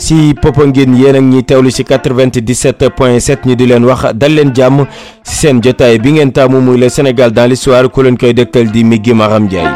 si Popenguine yéen ak ñi teewlu si 97 point 7 ñu di leen wax dal leen jàmm si seen jotaay bi ngeen taamu muy le Sénégal dans l'histoire ku leen koy dëkkal di Migui Maram Ndiaye.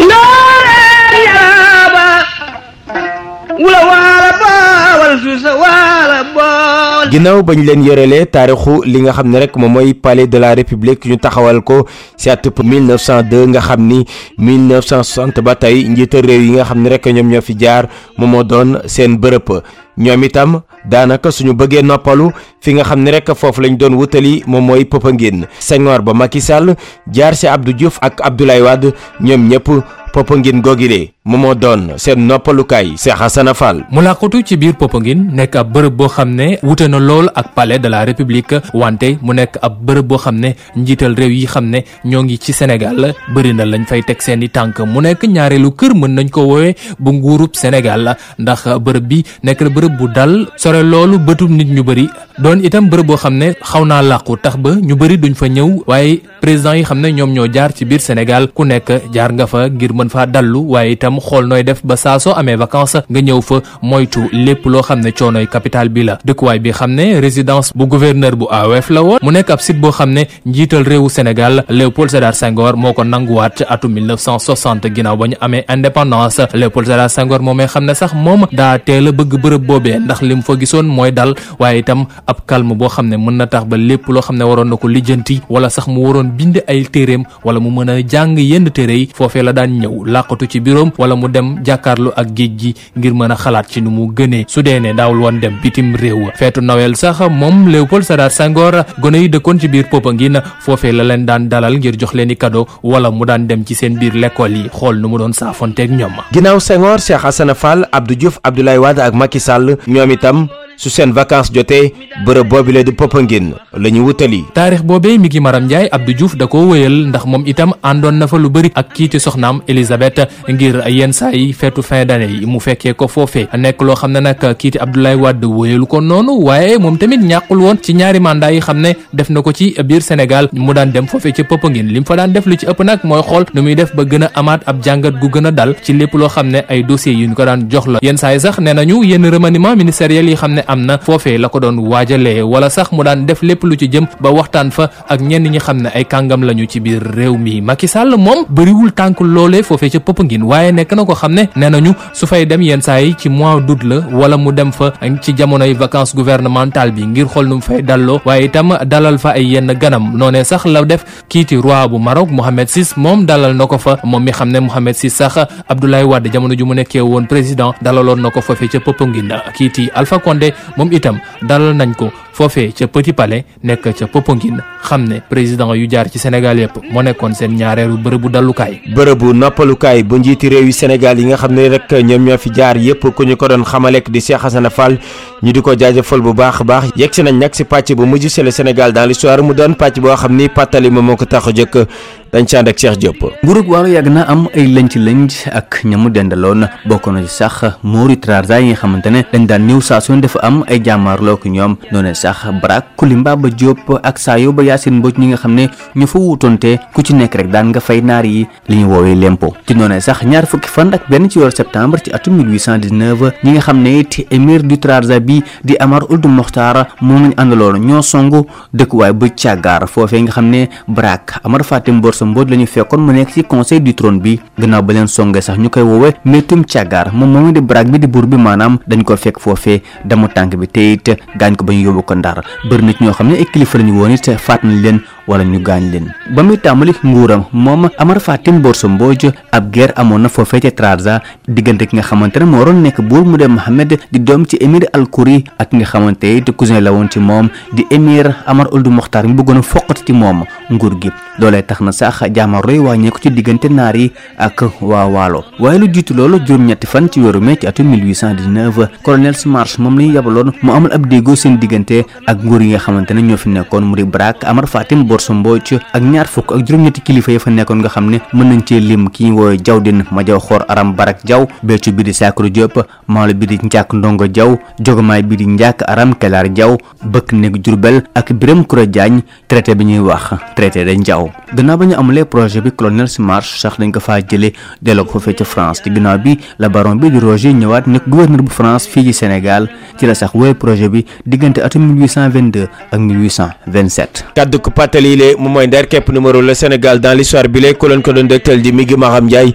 ginnaaw bañ leen yorelee taarixu li nga xam ne rek moom mooy palais de la république ñu taxawal ko si atub 1902 nga xam ni 1960 ba tey njiital réew yi nga xam ni rek ñoom ñoo fi jaar moom moo doon seen bërëb ñoom itam daanaka suñu bëggee noppalu fi nga xam ni rek foofu lañ doon wutali moom mooy Popenguine Senghor ba Macky Sall jaar si Abdou Diouf ak Abdoulaye Wade ñoom ñëpp Popenguine googile moom moo doon seen noppalukaay Cheikh Hassana Fall. mu làqatu ci biir Popenguine nekk ab bërëb boo xam ne wute na lool ak palais de la république wante mu nekk ab bërëb boo xam ne njiital réew yi xam ne ñoo ngi ci Sénégal bëri na lañ fay teg seen i tànk mu nekk ñaareelu kër mën nañ ko woowee bu nguurub Sénégal ndax bërëb bi nekk na bërëb bu dal sore loolu bëtub nit ñu bëri doon itam bërëb boo xam ne xaw naa làqu tax ba ñu bëri duñ fa ñëw waaye président yi xam ne ñoom ñoo jaar ci biir Sénégal ku nekk jaar nga fa ngir mën faa dallu waaye itam xool nooy def ba saa soo amee vacances nga ñëw fa moytu lépp loo xam ne coonoy capital bi la dëkkuwaay bi xam ne résidence bu gouverneur bu AOF la woon mu nekk ab site boo xam ne njiital réewu Sénégal Léopold Sédar Senghor moo ko nanguwaat ci atum 1960 ginnaaw ba ñu amee indépendance Léopold Sédar Senghor moomee xam ne sax moom daa teel a bëgg bërëb boobee ndax li mu fa gisoon mooy dal waaye itam ab calme boo xam ne mën na tax ba lépp loo xam ne waroon na ko lijjanti wala sax mu waroon bind ay téeréem wala mu mën a jàng yenn téere yi foofee la daan ñëw làqatu ci biroom wala mu dem jàkkaarlu ak géej gi ngir mën a xalaat ci nu mu gënee su dee ne daawul woon dem bitim réew feetu Noël sax moom Léopold Sédar Senghor gone yi dëkkoon ci biir Popenguine foofee la leen daan dalal ngir jox leen i cadeau wala mu daan dem ci seen biir lekkool yi xool nu mu doon saafonteeg ñoom. ginnaaw Senghor Cheikh Hassana Fall Abdou Diouf Abdoulaye Wade ak Macky Sall ñoom itam su seen vacances jotee bërëb boobi la di Popenguine la ñu wutali taarix boobee mi ngi Maram Ndiaye Abdou Diouf da koo wéyal ndax moom itam àndoon na fa lu bëri ak kii ci soxnaam Elisabeth ngir yenn saa yi feetu fin d'année yi mu fekkee ko foofee nekk loo xam ne nag kii ci Abdoulaye Wade wéyalu ko noonu waaye moom tamit ñàkkul woon ci ñaari mandat yi xam ne def na ko ci biir Sénégal mu daan dem foofee ci Popenguine li mu fa daan def lu ci ëpp nag mooy xool nu muy def ba gën a amaat ab jàngat gu gën a dal ci lépp loo xam ne ay dossiers yu ñu ko daan jox la yenn saa yi sax nee nañu yenn remaniement ministériel yi xam ne am na foofee la ko doon waajalee wala sax mu daan def lépp lu ci jëm ba waxtaan fa ak ñenn ñi xam ne ay kàngam lañu ci biir réew mi Macky Sall moom bëriwul tànk loolee foofee ca Popenguine waaye nekk na ko xam ne nee nañu su fay dem yenn saa yi ci mois d'août la wala mu dem fa ci jamonoy vacances gouvernementales bi ngir xool nu mu fay dalloo waaye itam dalal fa ay yenn ganam noonee sax la def kii di roi bu Maroc Mohamed VI moom dalal na ko fa moom mi xam ne Mohamed VI sax Abdoulaye Wade jamono ju mu nekkee woon président dalaloon na ko foofee ca Popenguine kii di Alpha Condé moom itam dalal nañ ko foofee ca Petit Palais nekk ca Popenguine xam ne président yu jaar ci Sénégal yëpp moo nekkoon seen ñaareelu bërëbu dalukaay. bërëbu noppalukaay bu njiiti réew yi Sénégal yi nga xam ne rek ñoom ñoo fi jaar yëpp ku ñu ko doon xamaleek di Cheikh Hassana Fall ñu di ko jaajëfal bu baax a baax yegg si nañ nag si pàcc bu mujj c'est le Sénégal dans l'histoire mu doon pàcc boo xam ni pàttali ma moo ko tax a jëkk dañ ci ànd ak Cheikh Diop. nguurug waalo yàgg na am ay lënc-lënc ak ñamu dendaloon bokk na ci sax Mori Trarza yi nga xamante ne dañ daan ñëw saa su dafa am ay jàmmaarloo ak ñoom noonu sax Barack Kulimba ba Diop ak Sayo ba Yacine Mbodj ñi nga xam ne ñu fa wuutoonte ku ci nekk rek daan nga fay naar yi li ñu woowee lempo ci noonee sax ñaar fukki fan ak benn ci weeru septembre ci atum 1819 ñi nga xam ne it émir du Trarza bi di Amar Ould Mokhtar moom lañ àndaloon ñoo songu dëkkuwaay bu càggaar foofee nga xam ne Brak Amar Fatim Borso Mbodj la ñu fekkoon mu nekk ci conseil du trône bi gannaaw ba leen songee sax ñu koy woowee méttum càggaar moom moom di Brak bi di buur bi maanaam dañ ko fekk foofee damu tànk bi te it gaañ ko ba ñu yóbbu ko ndar bëri na ñoo xam ne ay kilifa lañu woon it faat nañ leen wala ñu gaañ leen ba muy tàmbali nguuram moom Amar Fatim Borso Mbodj ab guerre amoon na foofee ca Trarza diggante ki nga xamante ne moo waroon nekk buur mu dem Mohamed di doom ci émir Alkouri ak ki nga xamante it cousin la woon ci moom di émir Amar Ould Mokhtar mi bëggoon a foqati ci moom nguur gi loolee tax na sax jaamaro yi wàññeeku ci diggante naar yi ak waa waalo waaye lu jiitu loolu juróom-ñetti fan ci weeru mai ci atum 1819 colonel Smarsh moom la ñu yabaloon mu amal ab déggoo seen diggante ak nguur yi nga xamante ne ñoo fi nekkoon mu di Brak Amar Fatim Borso Mbodj ak ñaar fukk ak juróom-ñetti kilifa ya fa nekkoon nga xam ne mën nañ cee lim ki ñu woowee jaw din ma jaw xoor aram barak jaw beccu bi di Sakru Diop maalo bi di njàkk ndongo jaw jogomaay bi di njàkk aram kelaar jaw bëkk nekk Jurbel ak Biram Kura Jaañ traité bi ñuy wax traité de Ndiaw gannaaw ba ñu amulee projet bi colonel Simarche sax dañ ko faa jëlee delloo ko foofee ca France ci ginnaaw bi la baron bi di Roger ñëwaat nekk gouverneur bu France fii ci Sénégal ci la sax wéy projet bi diggante atum 1822 ak 1827. kaddu ko pàttali le moom mooy ndeer képp numéro le Sénégal dans l'histoire bi lay ko leen ko doon dégtal di mi ngi Maham Ndiaye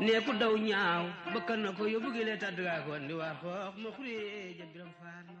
ne ku daw ñaaw bakkan na ko yóbbu gi lee tàddugaa ko andi waa xoox ma xuree ja biram faar ma